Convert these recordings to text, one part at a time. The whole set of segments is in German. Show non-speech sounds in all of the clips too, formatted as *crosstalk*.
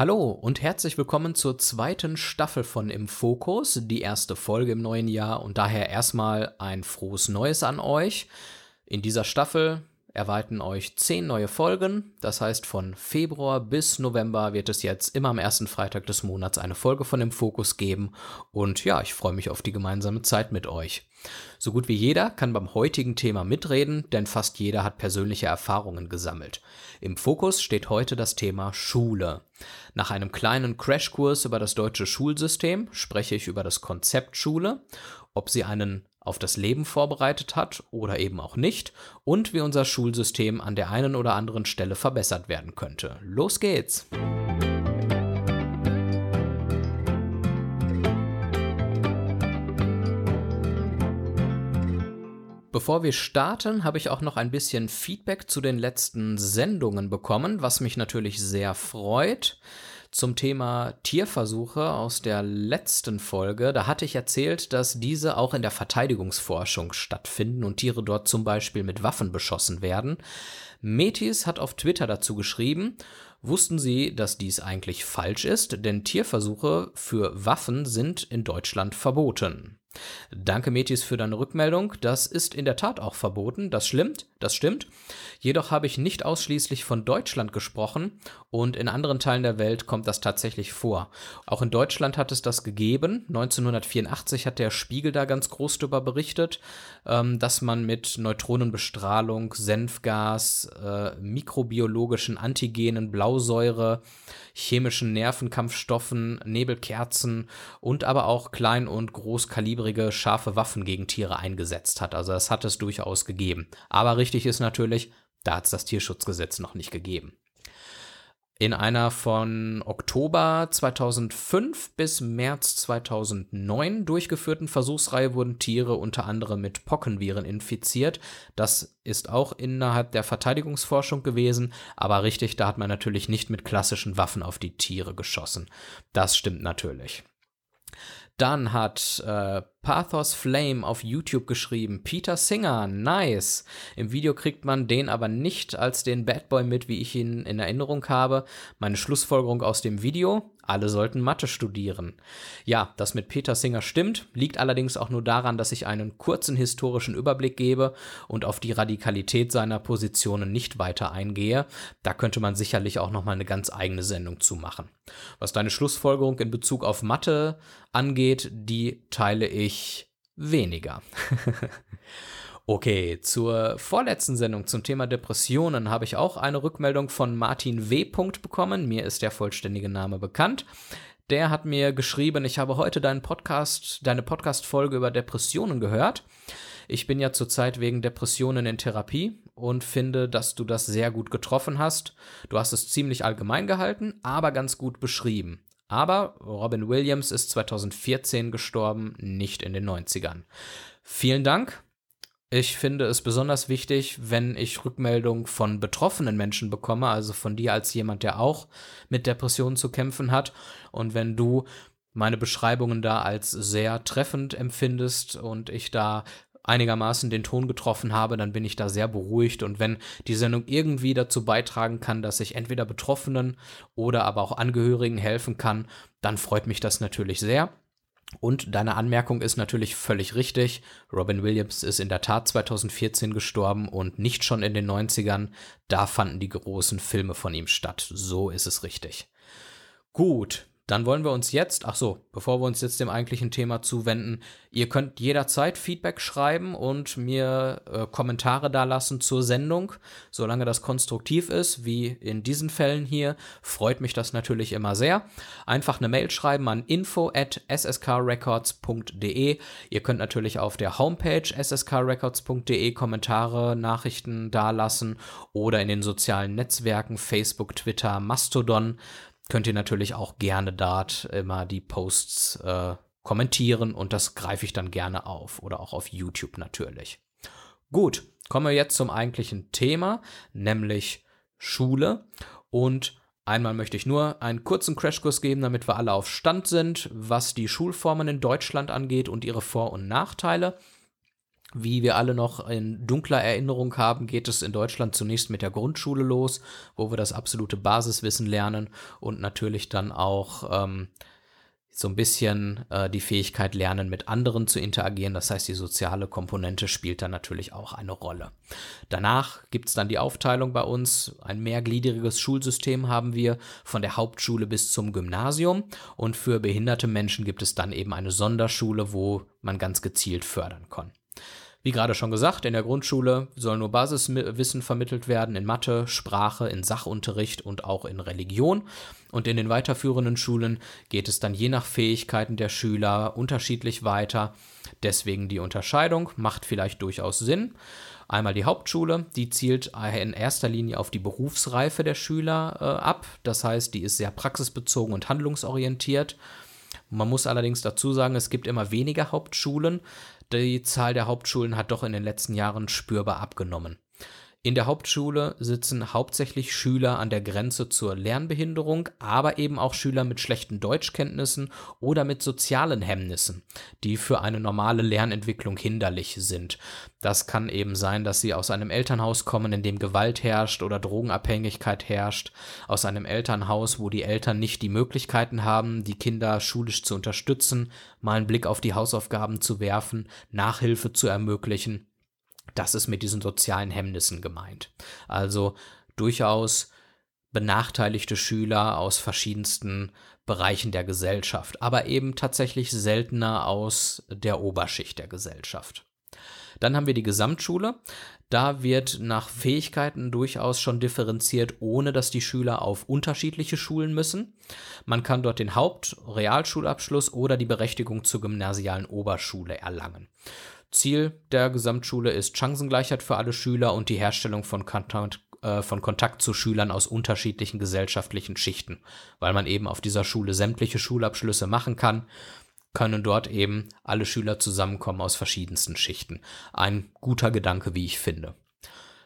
Hallo und herzlich willkommen zur zweiten Staffel von Im Fokus, die erste Folge im neuen Jahr und daher erstmal ein frohes Neues an euch. In dieser Staffel erwarten euch zehn neue Folgen. Das heißt, von Februar bis November wird es jetzt immer am ersten Freitag des Monats eine Folge von dem Fokus geben. Und ja, ich freue mich auf die gemeinsame Zeit mit euch. So gut wie jeder kann beim heutigen Thema mitreden, denn fast jeder hat persönliche Erfahrungen gesammelt. Im Fokus steht heute das Thema Schule. Nach einem kleinen Crashkurs über das deutsche Schulsystem spreche ich über das Konzept Schule, ob sie einen auf das Leben vorbereitet hat oder eben auch nicht und wie unser Schulsystem an der einen oder anderen Stelle verbessert werden könnte. Los geht's! Bevor wir starten, habe ich auch noch ein bisschen Feedback zu den letzten Sendungen bekommen, was mich natürlich sehr freut zum Thema Tierversuche aus der letzten Folge. Da hatte ich erzählt, dass diese auch in der Verteidigungsforschung stattfinden und Tiere dort zum Beispiel mit Waffen beschossen werden. Metis hat auf Twitter dazu geschrieben, wussten Sie, dass dies eigentlich falsch ist, denn Tierversuche für Waffen sind in Deutschland verboten. Danke, Metis, für deine Rückmeldung. Das ist in der Tat auch verboten. Das stimmt, das stimmt. Jedoch habe ich nicht ausschließlich von Deutschland gesprochen und in anderen Teilen der Welt kommt das tatsächlich vor. Auch in Deutschland hat es das gegeben. 1984 hat der Spiegel da ganz groß darüber berichtet, ähm, dass man mit Neutronenbestrahlung, Senfgas, äh, mikrobiologischen Antigenen, Blausäure, chemischen Nervenkampfstoffen, Nebelkerzen und aber auch klein- und großkalibrige scharfe Waffen gegen Tiere eingesetzt hat. Also das hat es durchaus gegeben. Aber richtig ist natürlich, da hat es das Tierschutzgesetz noch nicht gegeben. In einer von Oktober 2005 bis März 2009 durchgeführten Versuchsreihe wurden Tiere unter anderem mit Pockenviren infiziert. Das ist auch innerhalb der Verteidigungsforschung gewesen, aber richtig, da hat man natürlich nicht mit klassischen Waffen auf die Tiere geschossen. Das stimmt natürlich. Dann hat äh, Pathos Flame auf YouTube geschrieben, Peter Singer, nice. Im Video kriegt man den aber nicht als den Bad Boy mit, wie ich ihn in Erinnerung habe. Meine Schlussfolgerung aus dem Video, alle sollten Mathe studieren. Ja, das mit Peter Singer stimmt, liegt allerdings auch nur daran, dass ich einen kurzen historischen Überblick gebe und auf die Radikalität seiner Positionen nicht weiter eingehe. Da könnte man sicherlich auch noch mal eine ganz eigene Sendung zu machen. Was deine Schlussfolgerung in Bezug auf Mathe angeht, die teile ich weniger. *laughs* Okay, zur vorletzten Sendung zum Thema Depressionen habe ich auch eine Rückmeldung von Martin W. bekommen. Mir ist der vollständige Name bekannt. Der hat mir geschrieben, ich habe heute deinen Podcast, deine Podcast-Folge über Depressionen gehört. Ich bin ja zurzeit wegen Depressionen in Therapie und finde, dass du das sehr gut getroffen hast. Du hast es ziemlich allgemein gehalten, aber ganz gut beschrieben. Aber Robin Williams ist 2014 gestorben, nicht in den 90ern. Vielen Dank. Ich finde es besonders wichtig, wenn ich Rückmeldungen von betroffenen Menschen bekomme, also von dir als jemand, der auch mit Depressionen zu kämpfen hat. Und wenn du meine Beschreibungen da als sehr treffend empfindest und ich da einigermaßen den Ton getroffen habe, dann bin ich da sehr beruhigt. Und wenn die Sendung irgendwie dazu beitragen kann, dass ich entweder Betroffenen oder aber auch Angehörigen helfen kann, dann freut mich das natürlich sehr. Und deine Anmerkung ist natürlich völlig richtig. Robin Williams ist in der Tat 2014 gestorben und nicht schon in den 90ern. Da fanden die großen Filme von ihm statt. So ist es richtig. Gut, dann wollen wir uns jetzt, ach so, bevor wir uns jetzt dem eigentlichen Thema zuwenden, ihr könnt jederzeit Feedback schreiben und mir äh, Kommentare dalassen zur Sendung, solange das konstruktiv ist, wie in diesen Fällen hier, freut mich das natürlich immer sehr. Einfach eine Mail schreiben an info at sskrecords.de. Ihr könnt natürlich auf der Homepage sskrecords.de Kommentare, Nachrichten dalassen oder in den sozialen Netzwerken Facebook, Twitter, Mastodon könnt ihr natürlich auch gerne dort immer die Posts äh, kommentieren und das greife ich dann gerne auf oder auch auf YouTube natürlich. Gut, kommen wir jetzt zum eigentlichen Thema, nämlich Schule und Einmal möchte ich nur einen kurzen Crashkurs geben, damit wir alle auf Stand sind, was die Schulformen in Deutschland angeht und ihre Vor- und Nachteile. Wie wir alle noch in dunkler Erinnerung haben, geht es in Deutschland zunächst mit der Grundschule los, wo wir das absolute Basiswissen lernen und natürlich dann auch ähm, so ein bisschen äh, die Fähigkeit lernen, mit anderen zu interagieren. Das heißt, die soziale Komponente spielt dann natürlich auch eine Rolle. Danach gibt es dann die Aufteilung bei uns. Ein mehrgliedriges Schulsystem haben wir von der Hauptschule bis zum Gymnasium. Und für behinderte Menschen gibt es dann eben eine Sonderschule, wo man ganz gezielt fördern kann. Wie gerade schon gesagt, in der Grundschule soll nur Basiswissen vermittelt werden in Mathe, Sprache, in Sachunterricht und auch in Religion. Und in den weiterführenden Schulen geht es dann je nach Fähigkeiten der Schüler unterschiedlich weiter. Deswegen die Unterscheidung macht vielleicht durchaus Sinn. Einmal die Hauptschule, die zielt in erster Linie auf die Berufsreife der Schüler äh, ab. Das heißt, die ist sehr praxisbezogen und handlungsorientiert. Man muss allerdings dazu sagen, es gibt immer weniger Hauptschulen die Zahl der Hauptschulen hat doch in den letzten Jahren spürbar abgenommen. In der Hauptschule sitzen hauptsächlich Schüler an der Grenze zur Lernbehinderung, aber eben auch Schüler mit schlechten Deutschkenntnissen oder mit sozialen Hemmnissen, die für eine normale Lernentwicklung hinderlich sind. Das kann eben sein, dass sie aus einem Elternhaus kommen, in dem Gewalt herrscht oder Drogenabhängigkeit herrscht, aus einem Elternhaus, wo die Eltern nicht die Möglichkeiten haben, die Kinder schulisch zu unterstützen, mal einen Blick auf die Hausaufgaben zu werfen, Nachhilfe zu ermöglichen das ist mit diesen sozialen Hemmnissen gemeint. Also durchaus benachteiligte Schüler aus verschiedensten Bereichen der Gesellschaft, aber eben tatsächlich seltener aus der Oberschicht der Gesellschaft. Dann haben wir die Gesamtschule. Da wird nach Fähigkeiten durchaus schon differenziert, ohne dass die Schüler auf unterschiedliche Schulen müssen. Man kann dort den Haupt-, Realschulabschluss oder die Berechtigung zur gymnasialen Oberschule erlangen. Ziel der Gesamtschule ist Chancengleichheit für alle Schüler und die Herstellung von Kontakt, äh, von Kontakt zu Schülern aus unterschiedlichen gesellschaftlichen Schichten. Weil man eben auf dieser Schule sämtliche Schulabschlüsse machen kann, können dort eben alle Schüler zusammenkommen aus verschiedensten Schichten. Ein guter Gedanke, wie ich finde.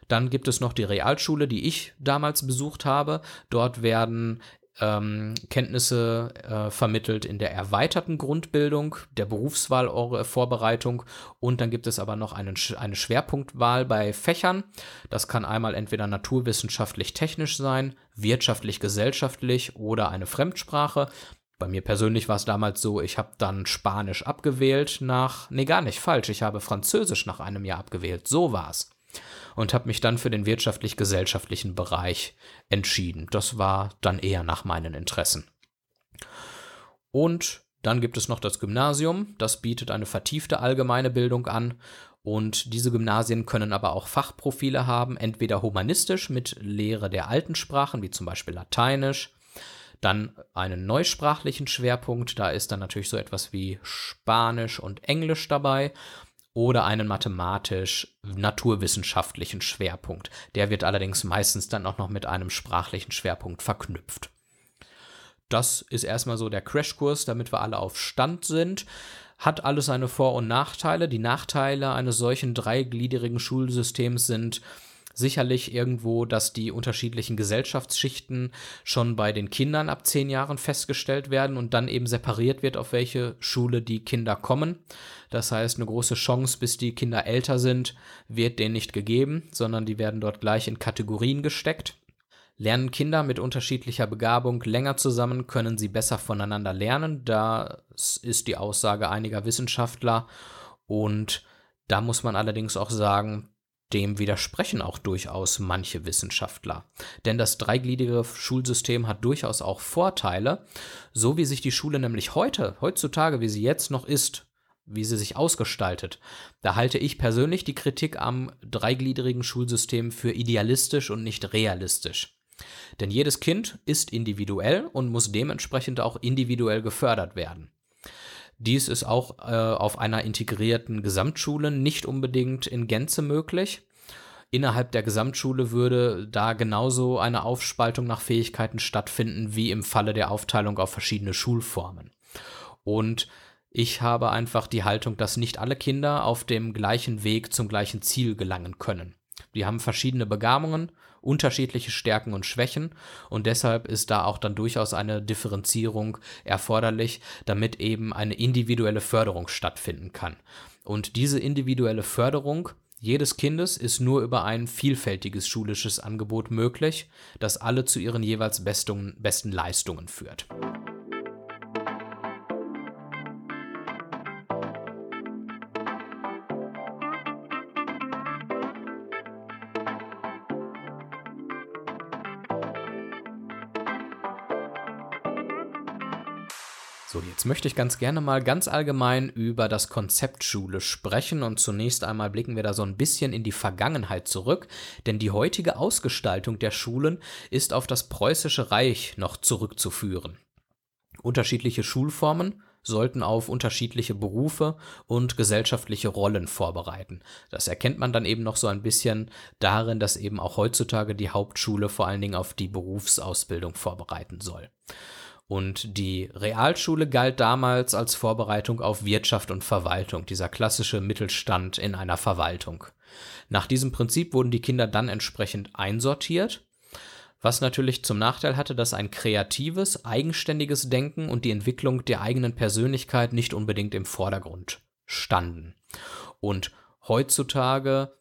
Dann gibt es noch die Realschule, die ich damals besucht habe. Dort werden ähm, Kenntnisse äh, vermittelt in der erweiterten Grundbildung, der Berufswahlvorbereitung und dann gibt es aber noch einen, eine Schwerpunktwahl bei Fächern. Das kann einmal entweder naturwissenschaftlich-technisch sein, wirtschaftlich-gesellschaftlich oder eine Fremdsprache. Bei mir persönlich war es damals so, ich habe dann Spanisch abgewählt nach, nee gar nicht falsch, ich habe Französisch nach einem Jahr abgewählt, so war es und habe mich dann für den wirtschaftlich-gesellschaftlichen Bereich entschieden. Das war dann eher nach meinen Interessen. Und dann gibt es noch das Gymnasium, das bietet eine vertiefte allgemeine Bildung an und diese Gymnasien können aber auch Fachprofile haben, entweder humanistisch mit Lehre der alten Sprachen, wie zum Beispiel Lateinisch, dann einen neusprachlichen Schwerpunkt, da ist dann natürlich so etwas wie Spanisch und Englisch dabei oder einen mathematisch-naturwissenschaftlichen Schwerpunkt. Der wird allerdings meistens dann auch noch mit einem sprachlichen Schwerpunkt verknüpft. Das ist erstmal so der Crashkurs, damit wir alle auf Stand sind. Hat alles seine Vor- und Nachteile. Die Nachteile eines solchen dreigliedrigen Schulsystems sind sicherlich irgendwo, dass die unterschiedlichen Gesellschaftsschichten schon bei den Kindern ab zehn Jahren festgestellt werden und dann eben separiert wird, auf welche Schule die Kinder kommen. Das heißt, eine große Chance, bis die Kinder älter sind, wird denen nicht gegeben, sondern die werden dort gleich in Kategorien gesteckt. Lernen Kinder mit unterschiedlicher Begabung länger zusammen, können sie besser voneinander lernen. Das ist die Aussage einiger Wissenschaftler. Und da muss man allerdings auch sagen, dem widersprechen auch durchaus manche Wissenschaftler. Denn das dreigliedrige Schulsystem hat durchaus auch Vorteile, so wie sich die Schule nämlich heute, heutzutage, wie sie jetzt noch ist, wie sie sich ausgestaltet. Da halte ich persönlich die Kritik am dreigliedrigen Schulsystem für idealistisch und nicht realistisch. Denn jedes Kind ist individuell und muss dementsprechend auch individuell gefördert werden. Dies ist auch äh, auf einer integrierten Gesamtschule nicht unbedingt in Gänze möglich. Innerhalb der Gesamtschule würde da genauso eine Aufspaltung nach Fähigkeiten stattfinden wie im Falle der Aufteilung auf verschiedene Schulformen. Und ich habe einfach die Haltung, dass nicht alle Kinder auf dem gleichen Weg zum gleichen Ziel gelangen können. Die haben verschiedene Begabungen unterschiedliche Stärken und Schwächen und deshalb ist da auch dann durchaus eine Differenzierung erforderlich, damit eben eine individuelle Förderung stattfinden kann. Und diese individuelle Förderung jedes Kindes ist nur über ein vielfältiges schulisches Angebot möglich, das alle zu ihren jeweils besten, Leistungen führt. Jetzt möchte ich ganz gerne mal ganz allgemein über das Konzept Schule sprechen und zunächst einmal blicken wir da so ein bisschen in die Vergangenheit zurück, denn die heutige Ausgestaltung der Schulen ist auf das preußische Reich noch zurückzuführen. Unterschiedliche Schulformen sollten auf unterschiedliche Berufe und gesellschaftliche Rollen vorbereiten. Das erkennt man dann eben noch so ein bisschen darin, dass eben auch heutzutage die Hauptschule vor allen Dingen auf die Berufsausbildung vorbereiten soll. Und die Realschule galt damals als Vorbereitung auf Wirtschaft und Verwaltung, dieser klassische Mittelstand in einer Verwaltung. Nach diesem Prinzip wurden die Kinder dann entsprechend einsortiert, was natürlich zum Nachteil hatte, dass ein kreatives, eigenständiges Denken und die Entwicklung der eigenen Persönlichkeit nicht unbedingt im Vordergrund standen. Und heutzutage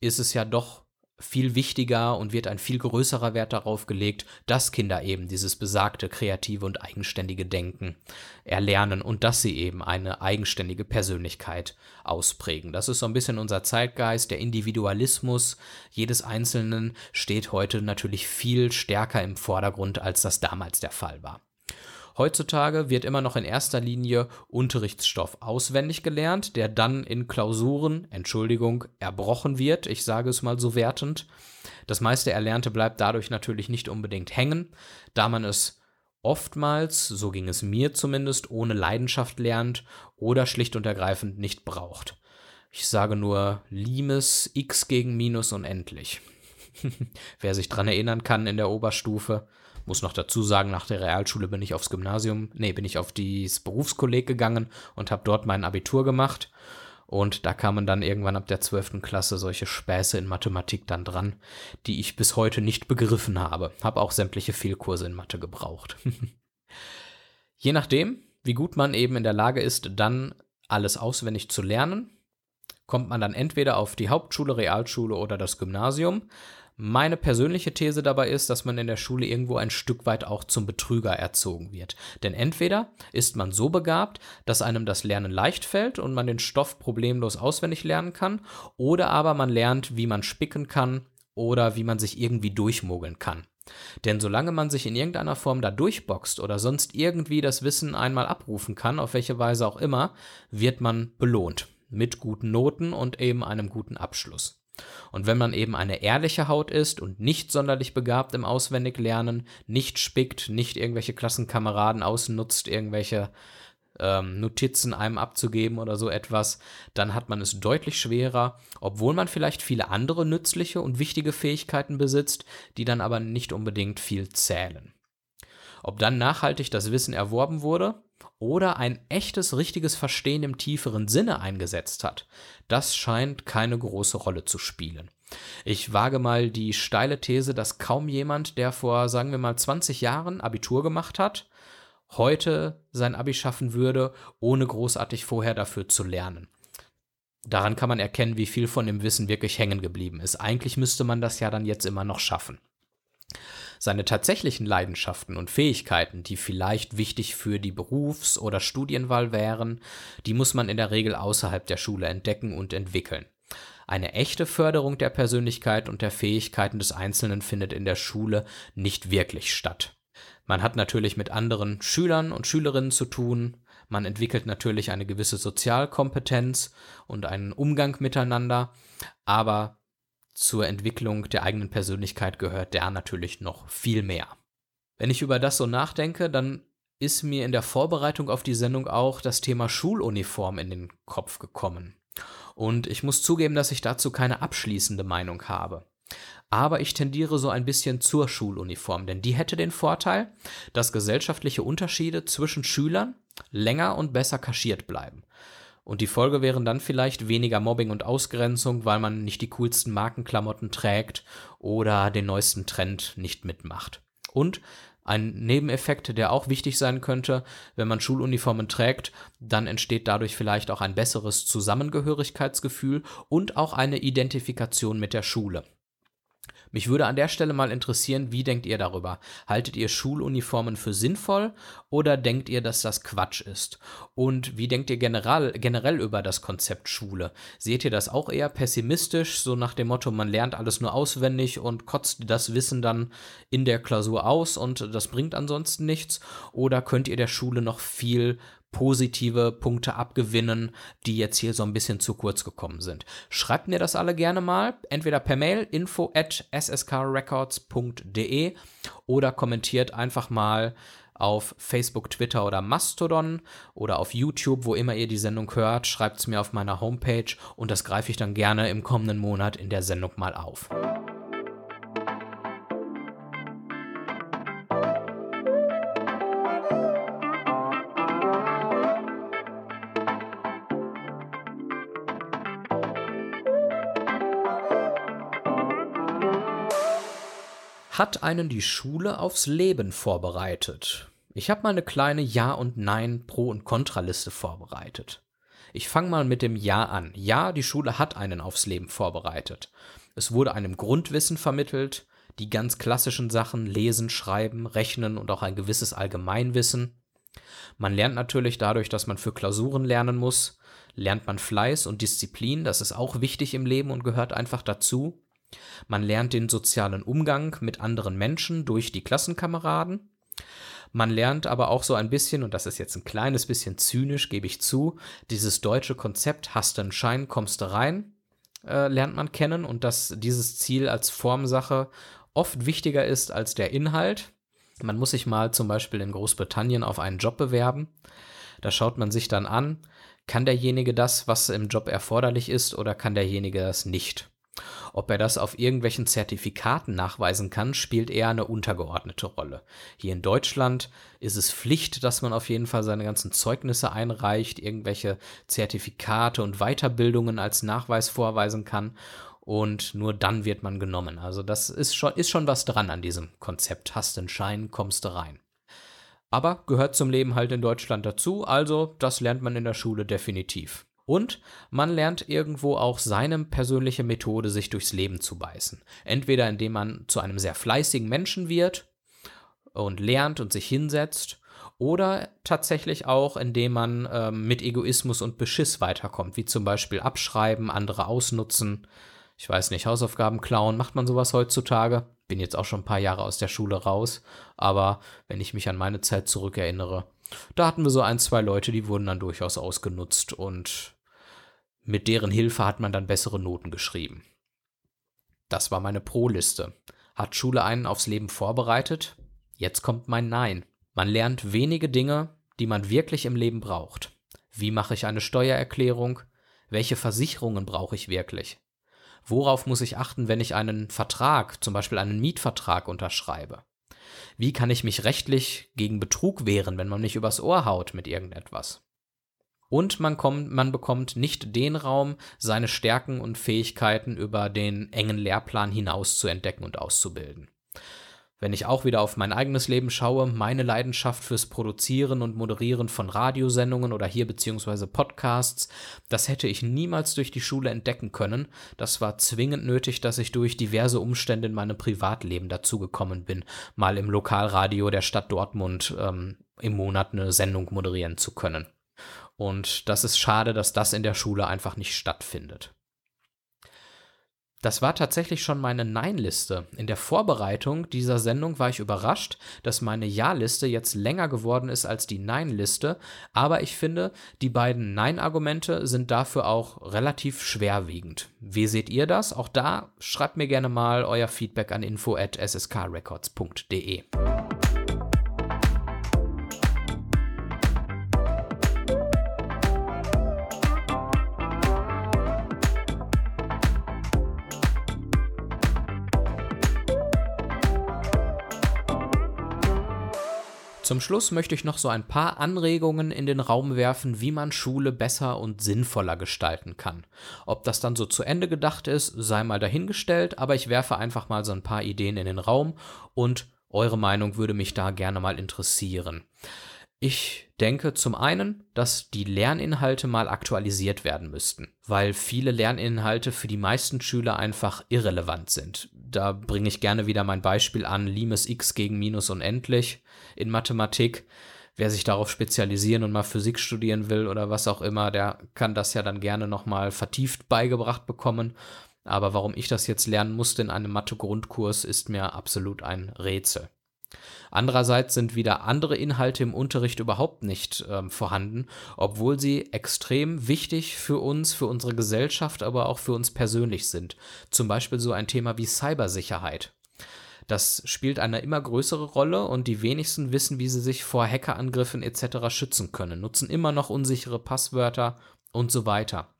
ist es ja doch viel wichtiger und wird ein viel größerer Wert darauf gelegt, dass Kinder eben dieses besagte kreative und eigenständige Denken erlernen und dass sie eben eine eigenständige Persönlichkeit ausprägen. Das ist so ein bisschen unser Zeitgeist, der Individualismus jedes Einzelnen steht heute natürlich viel stärker im Vordergrund, als das damals der Fall war. Heutzutage wird immer noch in erster Linie Unterrichtsstoff auswendig gelernt, der dann in Klausuren, Entschuldigung, erbrochen wird. Ich sage es mal so wertend. Das meiste Erlernte bleibt dadurch natürlich nicht unbedingt hängen, da man es oftmals, so ging es mir zumindest, ohne Leidenschaft lernt oder schlicht und ergreifend nicht braucht. Ich sage nur Limes, x gegen Minus unendlich. *laughs* Wer sich dran erinnern kann in der Oberstufe, muss noch dazu sagen, nach der Realschule bin ich aufs Gymnasium, nee, bin ich auf das Berufskolleg gegangen und habe dort mein Abitur gemacht. Und da kamen dann irgendwann ab der 12. Klasse solche Späße in Mathematik dann dran, die ich bis heute nicht begriffen habe. Habe auch sämtliche Fehlkurse in Mathe gebraucht. *laughs* Je nachdem, wie gut man eben in der Lage ist, dann alles auswendig zu lernen, kommt man dann entweder auf die Hauptschule, Realschule oder das Gymnasium. Meine persönliche These dabei ist, dass man in der Schule irgendwo ein Stück weit auch zum Betrüger erzogen wird. Denn entweder ist man so begabt, dass einem das Lernen leicht fällt und man den Stoff problemlos auswendig lernen kann, oder aber man lernt, wie man spicken kann oder wie man sich irgendwie durchmogeln kann. Denn solange man sich in irgendeiner Form da durchboxt oder sonst irgendwie das Wissen einmal abrufen kann, auf welche Weise auch immer, wird man belohnt. Mit guten Noten und eben einem guten Abschluss. Und wenn man eben eine ehrliche Haut ist und nicht sonderlich begabt im Auswendiglernen, nicht spickt, nicht irgendwelche Klassenkameraden ausnutzt, irgendwelche ähm, Notizen einem abzugeben oder so etwas, dann hat man es deutlich schwerer, obwohl man vielleicht viele andere nützliche und wichtige Fähigkeiten besitzt, die dann aber nicht unbedingt viel zählen. Ob dann nachhaltig das Wissen erworben wurde oder ein echtes, richtiges Verstehen im tieferen Sinne eingesetzt hat, das scheint keine große Rolle zu spielen. Ich wage mal die steile These, dass kaum jemand, der vor, sagen wir mal, 20 Jahren Abitur gemacht hat, heute sein Abi schaffen würde, ohne großartig vorher dafür zu lernen. Daran kann man erkennen, wie viel von dem Wissen wirklich hängen geblieben ist. Eigentlich müsste man das ja dann jetzt immer noch schaffen. Seine tatsächlichen Leidenschaften und Fähigkeiten, die vielleicht wichtig für die Berufs- oder Studienwahl wären, die muss man in der Regel außerhalb der Schule entdecken und entwickeln. Eine echte Förderung der Persönlichkeit und der Fähigkeiten des Einzelnen findet in der Schule nicht wirklich statt. Man hat natürlich mit anderen Schülern und Schülerinnen zu tun, man entwickelt natürlich eine gewisse Sozialkompetenz und einen Umgang miteinander, aber zur Entwicklung der eigenen Persönlichkeit gehört der natürlich noch viel mehr. Wenn ich über das so nachdenke, dann ist mir in der Vorbereitung auf die Sendung auch das Thema Schuluniform in den Kopf gekommen. Und ich muss zugeben, dass ich dazu keine abschließende Meinung habe. Aber ich tendiere so ein bisschen zur Schuluniform, denn die hätte den Vorteil, dass gesellschaftliche Unterschiede zwischen Schülern länger und besser kaschiert bleiben. Und die Folge wären dann vielleicht weniger Mobbing und Ausgrenzung, weil man nicht die coolsten Markenklamotten trägt oder den neuesten Trend nicht mitmacht. Und ein Nebeneffekt, der auch wichtig sein könnte, wenn man Schuluniformen trägt, dann entsteht dadurch vielleicht auch ein besseres Zusammengehörigkeitsgefühl und auch eine Identifikation mit der Schule. Mich würde an der Stelle mal interessieren, wie denkt ihr darüber? Haltet ihr Schuluniformen für sinnvoll oder denkt ihr, dass das Quatsch ist? Und wie denkt ihr generell, generell über das Konzept Schule? Seht ihr das auch eher pessimistisch, so nach dem Motto, man lernt alles nur auswendig und kotzt das Wissen dann in der Klausur aus und das bringt ansonsten nichts? Oder könnt ihr der Schule noch viel positive Punkte abgewinnen, die jetzt hier so ein bisschen zu kurz gekommen sind. Schreibt mir das alle gerne mal, entweder per Mail info at sskrecords.de oder kommentiert einfach mal auf Facebook, Twitter oder Mastodon oder auf YouTube, wo immer ihr die Sendung hört, schreibt es mir auf meiner Homepage und das greife ich dann gerne im kommenden Monat in der Sendung mal auf. Hat einen die Schule aufs Leben vorbereitet? Ich habe mal eine kleine Ja- und Nein-, Pro- und Kontraliste vorbereitet. Ich fange mal mit dem Ja an. Ja, die Schule hat einen aufs Leben vorbereitet. Es wurde einem Grundwissen vermittelt, die ganz klassischen Sachen Lesen, Schreiben, Rechnen und auch ein gewisses Allgemeinwissen. Man lernt natürlich dadurch, dass man für Klausuren lernen muss, lernt man Fleiß und Disziplin, das ist auch wichtig im Leben und gehört einfach dazu. Man lernt den sozialen Umgang mit anderen Menschen durch die Klassenkameraden. Man lernt aber auch so ein bisschen, und das ist jetzt ein kleines bisschen zynisch, gebe ich zu, dieses deutsche Konzept, hast du einen Schein, kommst rein, äh, lernt man kennen und dass dieses Ziel als Formsache oft wichtiger ist als der Inhalt. Man muss sich mal zum Beispiel in Großbritannien auf einen Job bewerben. Da schaut man sich dann an, kann derjenige das, was im Job erforderlich ist, oder kann derjenige das nicht? Ob er das auf irgendwelchen Zertifikaten nachweisen kann, spielt eher eine untergeordnete Rolle. Hier in Deutschland ist es Pflicht, dass man auf jeden Fall seine ganzen Zeugnisse einreicht, irgendwelche Zertifikate und Weiterbildungen als Nachweis vorweisen kann und nur dann wird man genommen. Also das ist schon, ist schon was dran an diesem Konzept. Hast den Schein, kommst du rein. Aber gehört zum Leben halt in Deutschland dazu, also das lernt man in der Schule definitiv. Und man lernt irgendwo auch seine persönliche Methode, sich durchs Leben zu beißen. Entweder indem man zu einem sehr fleißigen Menschen wird und lernt und sich hinsetzt, oder tatsächlich auch, indem man äh, mit Egoismus und Beschiss weiterkommt, wie zum Beispiel abschreiben, andere ausnutzen. Ich weiß nicht, Hausaufgaben klauen, macht man sowas heutzutage? Bin jetzt auch schon ein paar Jahre aus der Schule raus, aber wenn ich mich an meine Zeit zurückerinnere, da hatten wir so ein, zwei Leute, die wurden dann durchaus ausgenutzt und mit deren Hilfe hat man dann bessere Noten geschrieben. Das war meine Pro-Liste. Hat Schule einen aufs Leben vorbereitet? Jetzt kommt mein Nein. Man lernt wenige Dinge, die man wirklich im Leben braucht. Wie mache ich eine Steuererklärung? Welche Versicherungen brauche ich wirklich? Worauf muss ich achten, wenn ich einen Vertrag, zum Beispiel einen Mietvertrag, unterschreibe? Wie kann ich mich rechtlich gegen Betrug wehren, wenn man mich übers Ohr haut mit irgendetwas? Und man, kommt, man bekommt nicht den Raum, seine Stärken und Fähigkeiten über den engen Lehrplan hinaus zu entdecken und auszubilden. Wenn ich auch wieder auf mein eigenes Leben schaue, meine Leidenschaft fürs Produzieren und Moderieren von Radiosendungen oder hier beziehungsweise Podcasts, das hätte ich niemals durch die Schule entdecken können. Das war zwingend nötig, dass ich durch diverse Umstände in meinem Privatleben dazugekommen bin, mal im Lokalradio der Stadt Dortmund ähm, im Monat eine Sendung moderieren zu können. Und das ist schade, dass das in der Schule einfach nicht stattfindet. Das war tatsächlich schon meine Nein-Liste. In der Vorbereitung dieser Sendung war ich überrascht, dass meine Ja-Liste jetzt länger geworden ist als die Nein-Liste, aber ich finde, die beiden Nein-Argumente sind dafür auch relativ schwerwiegend. Wie seht ihr das? Auch da schreibt mir gerne mal euer Feedback an info at sskrecords.de. Zum Schluss möchte ich noch so ein paar Anregungen in den Raum werfen, wie man Schule besser und sinnvoller gestalten kann. Ob das dann so zu Ende gedacht ist, sei mal dahingestellt, aber ich werfe einfach mal so ein paar Ideen in den Raum und eure Meinung würde mich da gerne mal interessieren. Ich denke zum einen, dass die Lerninhalte mal aktualisiert werden müssten, weil viele Lerninhalte für die meisten Schüler einfach irrelevant sind. Da bringe ich gerne wieder mein Beispiel an, Limes x gegen Minus unendlich in Mathematik. Wer sich darauf spezialisieren und mal Physik studieren will oder was auch immer, der kann das ja dann gerne nochmal vertieft beigebracht bekommen. Aber warum ich das jetzt lernen musste in einem Mathe-Grundkurs, ist mir absolut ein Rätsel. Andererseits sind wieder andere Inhalte im Unterricht überhaupt nicht ähm, vorhanden, obwohl sie extrem wichtig für uns, für unsere Gesellschaft, aber auch für uns persönlich sind. Zum Beispiel so ein Thema wie Cybersicherheit. Das spielt eine immer größere Rolle und die wenigsten wissen, wie sie sich vor Hackerangriffen etc. schützen können, nutzen immer noch unsichere Passwörter und so weiter.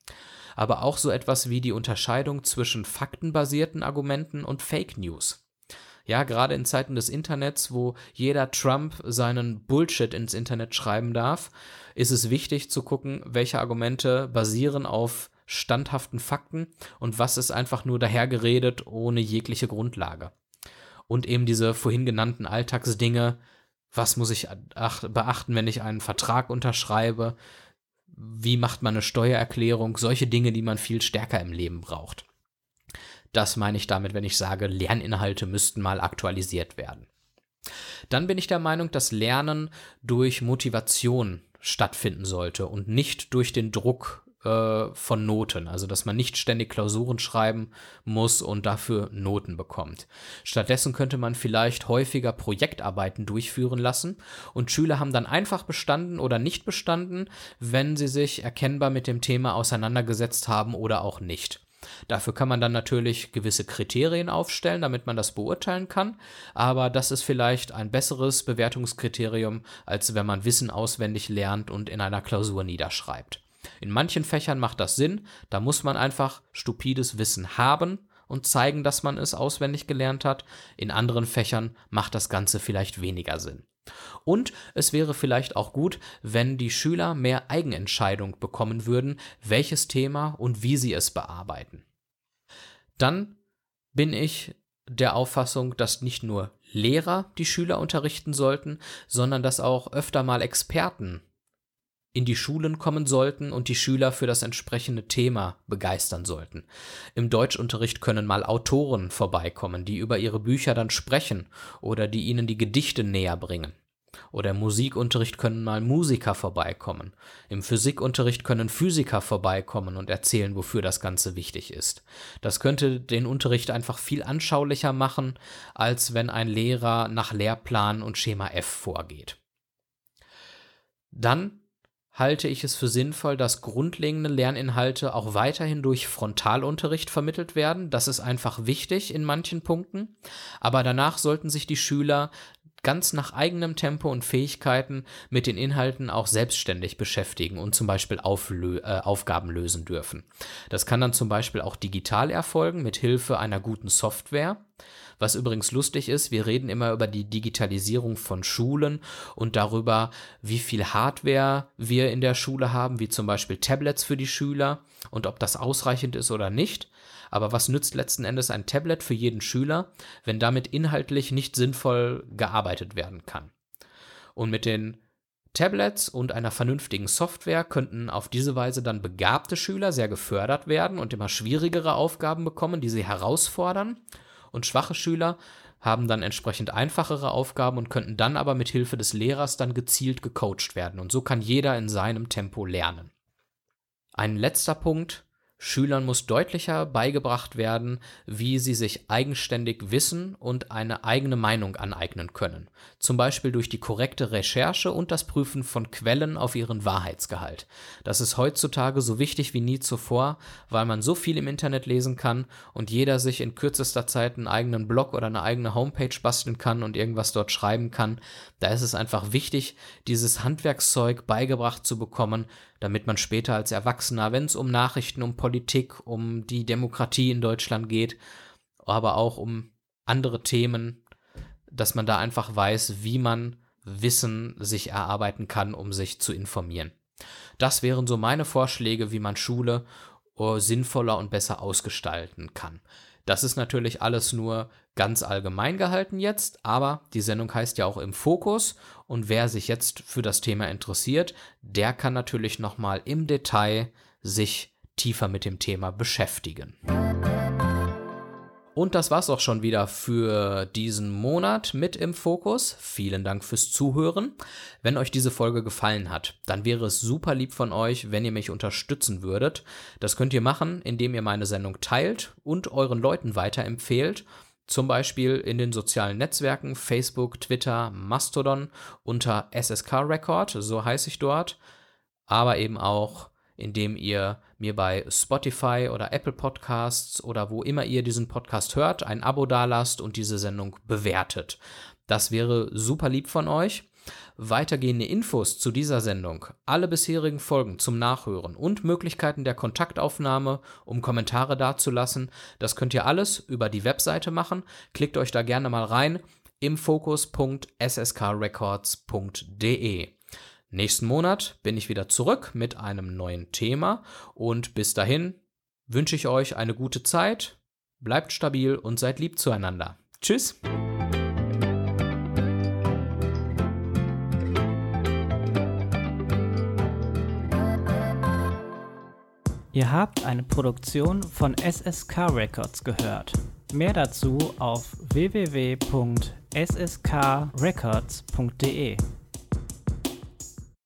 Aber auch so etwas wie die Unterscheidung zwischen faktenbasierten Argumenten und Fake News. Ja, gerade in Zeiten des Internets, wo jeder Trump seinen Bullshit ins Internet schreiben darf, ist es wichtig zu gucken, welche Argumente basieren auf standhaften Fakten und was ist einfach nur dahergeredet ohne jegliche Grundlage. Und eben diese vorhin genannten Alltagsdinge, was muss ich beachten, wenn ich einen Vertrag unterschreibe, wie macht man eine Steuererklärung, solche Dinge, die man viel stärker im Leben braucht. Das meine ich damit, wenn ich sage, Lerninhalte müssten mal aktualisiert werden. Dann bin ich der Meinung, dass Lernen durch Motivation stattfinden sollte und nicht durch den Druck äh, von Noten. Also, dass man nicht ständig Klausuren schreiben muss und dafür Noten bekommt. Stattdessen könnte man vielleicht häufiger Projektarbeiten durchführen lassen und Schüler haben dann einfach bestanden oder nicht bestanden, wenn sie sich erkennbar mit dem Thema auseinandergesetzt haben oder auch nicht. Dafür kann man dann natürlich gewisse Kriterien aufstellen, damit man das beurteilen kann, aber das ist vielleicht ein besseres Bewertungskriterium, als wenn man Wissen auswendig lernt und in einer Klausur niederschreibt. In manchen Fächern macht das Sinn, da muss man einfach stupides Wissen haben und zeigen, dass man es auswendig gelernt hat. In anderen Fächern macht das Ganze vielleicht weniger Sinn. Und es wäre vielleicht auch gut, wenn die Schüler mehr Eigenentscheidung bekommen würden, welches Thema und wie sie es bearbeiten. Dann bin ich der Auffassung, dass nicht nur Lehrer die Schüler unterrichten sollten, sondern dass auch öfter mal Experten in die Schulen kommen sollten und die Schüler für das entsprechende Thema begeistern sollten. Im Deutschunterricht können mal Autoren vorbeikommen, die über ihre Bücher dann sprechen oder die ihnen die Gedichte näher bringen. Oder im Musikunterricht können mal Musiker vorbeikommen. Im Physikunterricht können Physiker vorbeikommen und erzählen, wofür das Ganze wichtig ist. Das könnte den Unterricht einfach viel anschaulicher machen, als wenn ein Lehrer nach Lehrplan und Schema F vorgeht. Dann halte ich es für sinnvoll, dass grundlegende Lerninhalte auch weiterhin durch Frontalunterricht vermittelt werden. Das ist einfach wichtig in manchen Punkten. Aber danach sollten sich die Schüler ganz nach eigenem Tempo und Fähigkeiten mit den Inhalten auch selbstständig beschäftigen und zum Beispiel Auflö äh, Aufgaben lösen dürfen. Das kann dann zum Beispiel auch digital erfolgen mit Hilfe einer guten Software. Was übrigens lustig ist, wir reden immer über die Digitalisierung von Schulen und darüber, wie viel Hardware wir in der Schule haben, wie zum Beispiel Tablets für die Schüler und ob das ausreichend ist oder nicht. Aber was nützt letzten Endes ein Tablet für jeden Schüler, wenn damit inhaltlich nicht sinnvoll gearbeitet werden kann? Und mit den Tablets und einer vernünftigen Software könnten auf diese Weise dann begabte Schüler sehr gefördert werden und immer schwierigere Aufgaben bekommen, die sie herausfordern und schwache Schüler haben dann entsprechend einfachere Aufgaben und könnten dann aber mit Hilfe des Lehrers dann gezielt gecoacht werden. Und so kann jeder in seinem Tempo lernen. Ein letzter Punkt, Schülern muss deutlicher beigebracht werden, wie sie sich eigenständig Wissen und eine eigene Meinung aneignen können, zum Beispiel durch die korrekte Recherche und das Prüfen von Quellen auf ihren Wahrheitsgehalt. Das ist heutzutage so wichtig wie nie zuvor, weil man so viel im Internet lesen kann und jeder sich in kürzester Zeit einen eigenen Blog oder eine eigene Homepage basteln kann und irgendwas dort schreiben kann. Da ist es einfach wichtig, dieses Handwerkszeug beigebracht zu bekommen, damit man später als Erwachsener, wenn es um Nachrichten, um Politik, um die Demokratie in Deutschland geht, aber auch um andere Themen, dass man da einfach weiß, wie man Wissen sich erarbeiten kann, um sich zu informieren. Das wären so meine Vorschläge, wie man Schule sinnvoller und besser ausgestalten kann. Das ist natürlich alles nur ganz allgemein gehalten jetzt, aber die Sendung heißt ja auch im Fokus und wer sich jetzt für das Thema interessiert, der kann natürlich noch mal im Detail sich tiefer mit dem Thema beschäftigen. Und das war's auch schon wieder für diesen Monat mit im Fokus. Vielen Dank fürs Zuhören. Wenn euch diese Folge gefallen hat, dann wäre es super lieb von euch, wenn ihr mich unterstützen würdet. Das könnt ihr machen, indem ihr meine Sendung teilt und euren Leuten weiterempfehlt. Zum Beispiel in den sozialen Netzwerken Facebook, Twitter, Mastodon unter SSK Record, so heiße ich dort. Aber eben auch indem ihr mir bei Spotify oder Apple Podcasts oder wo immer ihr diesen Podcast hört, ein Abo dalasst und diese Sendung bewertet. Das wäre super lieb von euch. Weitergehende Infos zu dieser Sendung, alle bisherigen Folgen zum Nachhören und Möglichkeiten der Kontaktaufnahme, um Kommentare dazulassen, das könnt ihr alles über die Webseite machen. Klickt euch da gerne mal rein im fokus.sskrecords.de. Nächsten Monat bin ich wieder zurück mit einem neuen Thema und bis dahin wünsche ich euch eine gute Zeit, bleibt stabil und seid lieb zueinander. Tschüss! Ihr habt eine Produktion von SSK Records gehört. Mehr dazu auf www.sskrecords.de.